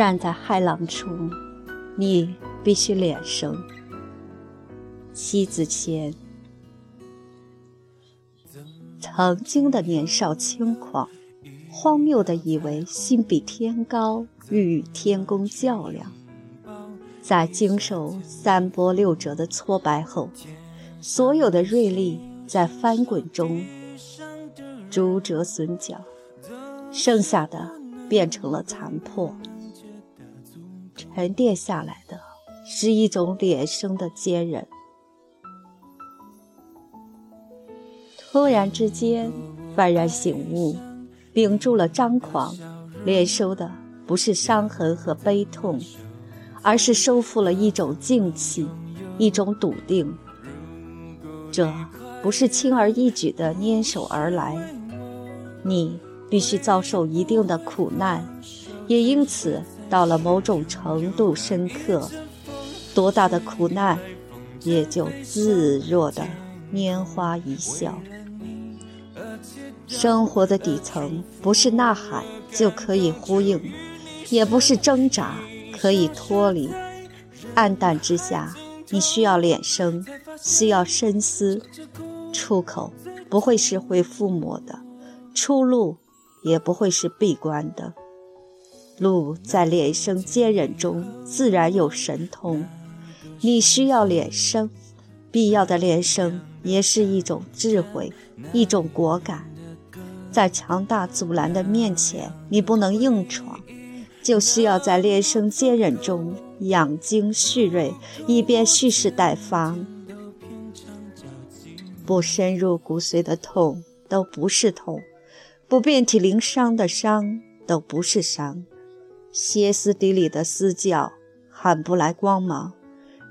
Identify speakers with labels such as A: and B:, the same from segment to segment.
A: 站在骇浪处，你必须脸生。妻子谦，曾经的年少轻狂，荒谬的以为心比天高，欲与天公较量。在经受三波六折的挫败后，所有的锐利在翻滚中逐折损角，剩下的变成了残破。沉淀下来的是一种脸生的坚韧。突然之间，幡然醒悟，屏住了张狂，脸收的不是伤痕和悲痛，而是收复了一种静气，一种笃定。这不是轻而易举的拈手而来，你必须遭受一定的苦难，也因此到了某种程度深刻，多大的苦难，也就自若的拈花一笑。生活的底层不是呐喊就可以呼应，也不是挣扎可以脱离。暗淡之下，你需要脸生，需要深思。出口不会是会覆没的，出路也不会是闭关的。路在脸生坚忍中自然有神通。你需要脸生，必要的脸生也是一种智慧，一种果敢。在强大阻拦的面前，你不能硬闯，就需要在连声坚忍中养精蓄锐，以便蓄势待发。不深入骨髓的痛都不是痛，不遍体鳞伤的伤都不是伤，歇斯底里的嘶叫喊不来光芒。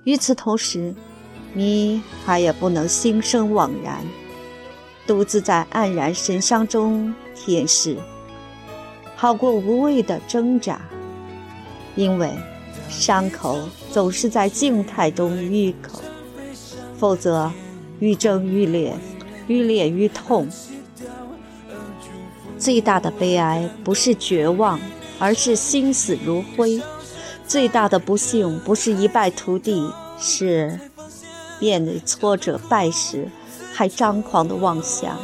A: 与此同时，你还也不能心生惘然。独自在黯然神伤中舔舐，好过无谓的挣扎。因为伤口总是在静态中愈口，否则愈挣愈烈，愈烈愈痛。最大的悲哀不是绝望，而是心死如灰；最大的不幸不是一败涂地，是面对挫折败时。还张狂的妄想，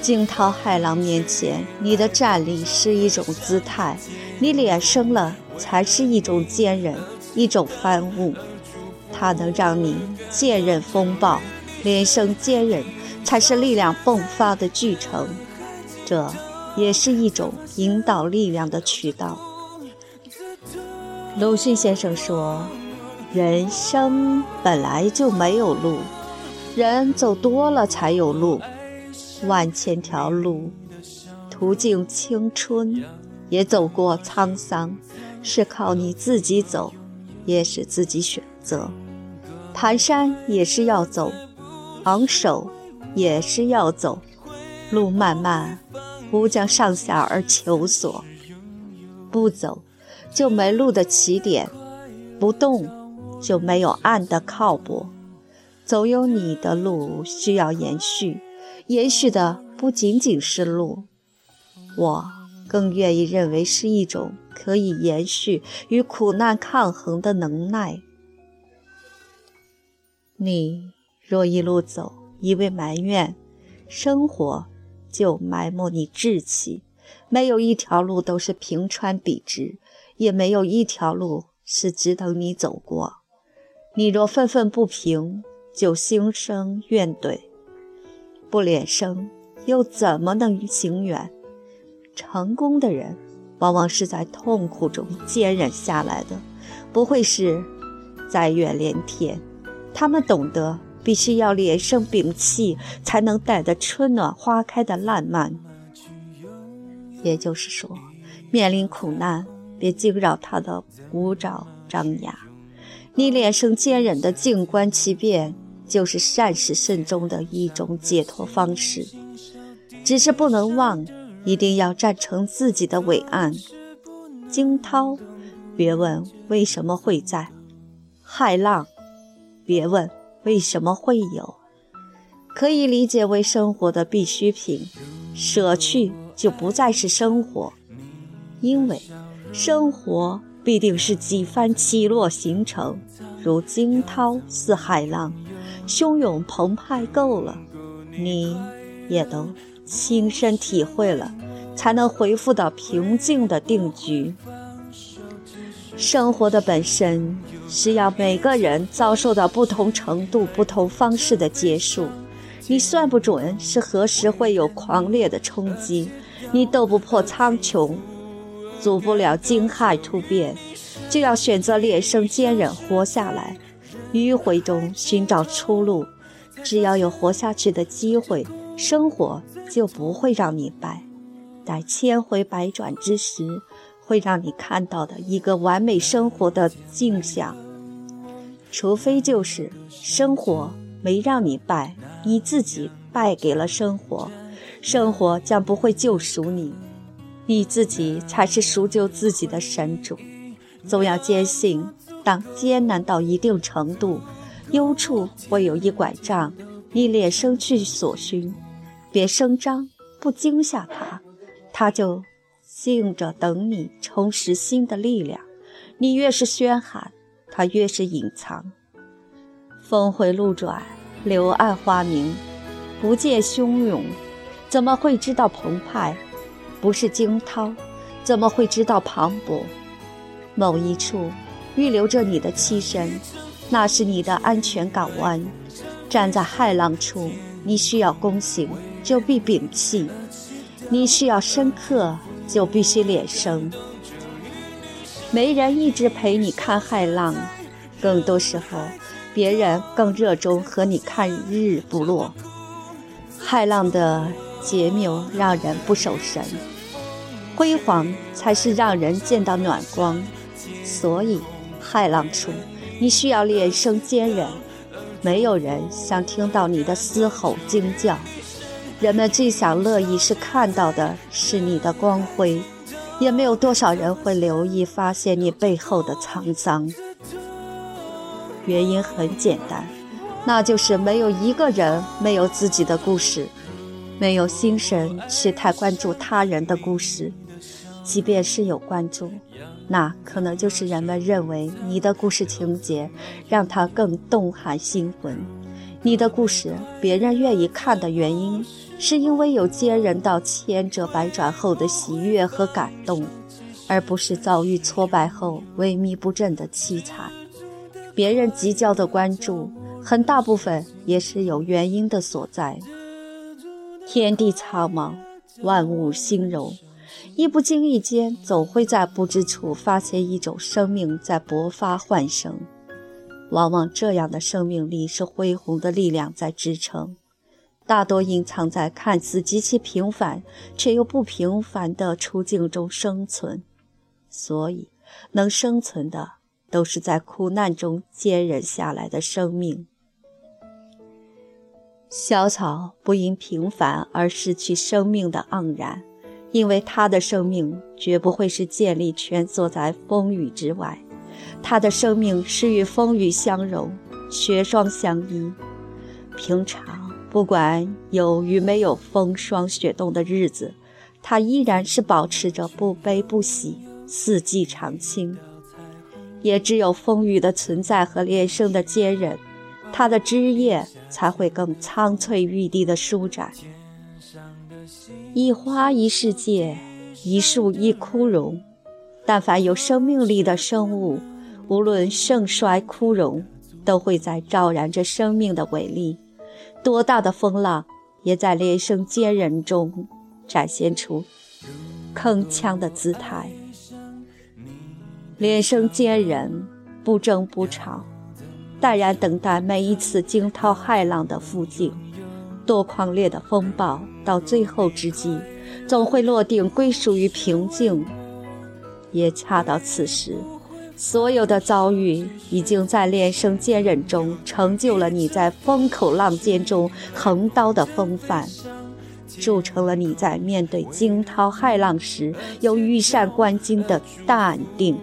A: 惊涛骇浪面前，你的站立是一种姿态；你脸生了，才是一种坚韧，一种翻物。它能让你剑刃风暴，脸生坚韧，才是力量迸发的巨城。这也是一种引导力量的渠道。鲁迅先生说：“人生本来就没有路。”人走多了才有路，万千条路，途径青春，也走过沧桑，是靠你自己走，也是自己选择。蹒跚也是要走，昂首也是要走。路漫漫，不将上下而求索。不走，就没路的起点；不动，就没有岸的靠泊。总有你的路需要延续，延续的不仅仅是路，我更愿意认为是一种可以延续与苦难抗衡的能耐。你若一路走，一味埋怨，生活就埋没你志气。没有一条路都是平川笔直，也没有一条路是只等你走过。你若愤愤不平，就心生怨怼，不脸生，又怎么能行远？成功的人，往往是在痛苦中坚忍下来的，不会是灾怨连天。他们懂得，必须要脸生屏气，才能带得春暖花开的烂漫。也就是说，面临苦难，别惊扰他的鼓掌张牙，你脸生坚忍的静观其变。就是善始慎终的一种解脱方式，只是不能忘，一定要站成自己的伟岸。惊涛，别问为什么会在；骇浪，别问为什么会有。可以理解为生活的必需品，舍去就不再是生活，因为生活必定是几番起落形成，如惊涛似海浪，汹涌澎湃够了，你也都亲身体会了，才能恢复到平静的定局。生活的本身是要每个人遭受到不同程度、不同方式的结束。你算不准是何时会有狂烈的冲击，你斗不破苍穹，阻不了惊骇突变，就要选择烈生坚韧活下来，迂回中寻找出路。只要有活下去的机会，生活就不会让你败。待千回百转之时。会让你看到的一个完美生活的镜像，除非就是生活没让你败，你自己败给了生活，生活将不会救赎你，你自己才是赎救自己的神主。总要坚信，当艰难到一定程度，忧处会有一拐杖，你脸生去所寻，别声张，不惊吓他，他就。静着等你重拾新的力量，你越是喧喊，它越是隐藏。峰回路转，柳暗花明，不见汹涌，怎么会知道澎湃？不是惊涛，怎么会知道磅礴？某一处预留着你的栖身，那是你的安全港湾。站在骇浪处，你需要躬行，就必摒弃；你需要深刻。就必须脸生，没人一直陪你看海浪，更多时候，别人更热衷和你看日不落。海浪的杰妙让人不守神，辉煌才是让人见到暖光。所以，海浪处，你需要脸生坚韧。没有人想听到你的嘶吼惊叫。人们最想乐意是看到的是你的光辉，也没有多少人会留意发现你背后的沧桑。原因很简单，那就是没有一个人没有自己的故事，没有心神去太关注他人的故事。即便是有关注，那可能就是人们认为你的故事情节让他更动撼心魂。你的故事别人愿意看的原因。是因为有坚韧到千折百转后的喜悦和感动，而不是遭遇挫败后萎靡不振的凄惨。别人急焦的关注，很大部分也是有原因的所在。天地苍茫，万物兴荣，一不经意间，总会在不知处发现一种生命在勃发焕生。往往这样的生命力是恢宏的力量在支撑。大多隐藏在看似极其平凡却又不平凡的处境中生存，所以能生存的都是在苦难中坚韧下来的生命。小草不因平凡而失去生命的盎然，因为它的生命绝不会是建立蜷缩在风雨之外，它的生命是与风雨相融，雪霜相依。平常。不管有与没有风霜雪冻的日子，它依然是保持着不悲不喜、四季常青。也只有风雨的存在和连生的坚韧，它的枝叶才会更苍翠欲滴的舒展。一花一世界，一树一枯荣。但凡有生命力的生物，无论盛衰枯荣，都会在照然着生命的伟力。多大的风浪，也在连声坚韧中展现出铿锵的姿态。连声坚韧，不争不吵，淡然等待每一次惊涛骇浪的附近。多狂烈的风暴，到最后之际，总会落定，归属于平静。也恰到此时。所有的遭遇，已经在练声坚韧中成就了你在风口浪尖中横刀的风范，铸成了你在面对惊涛骇浪时有羽扇纶巾的淡定。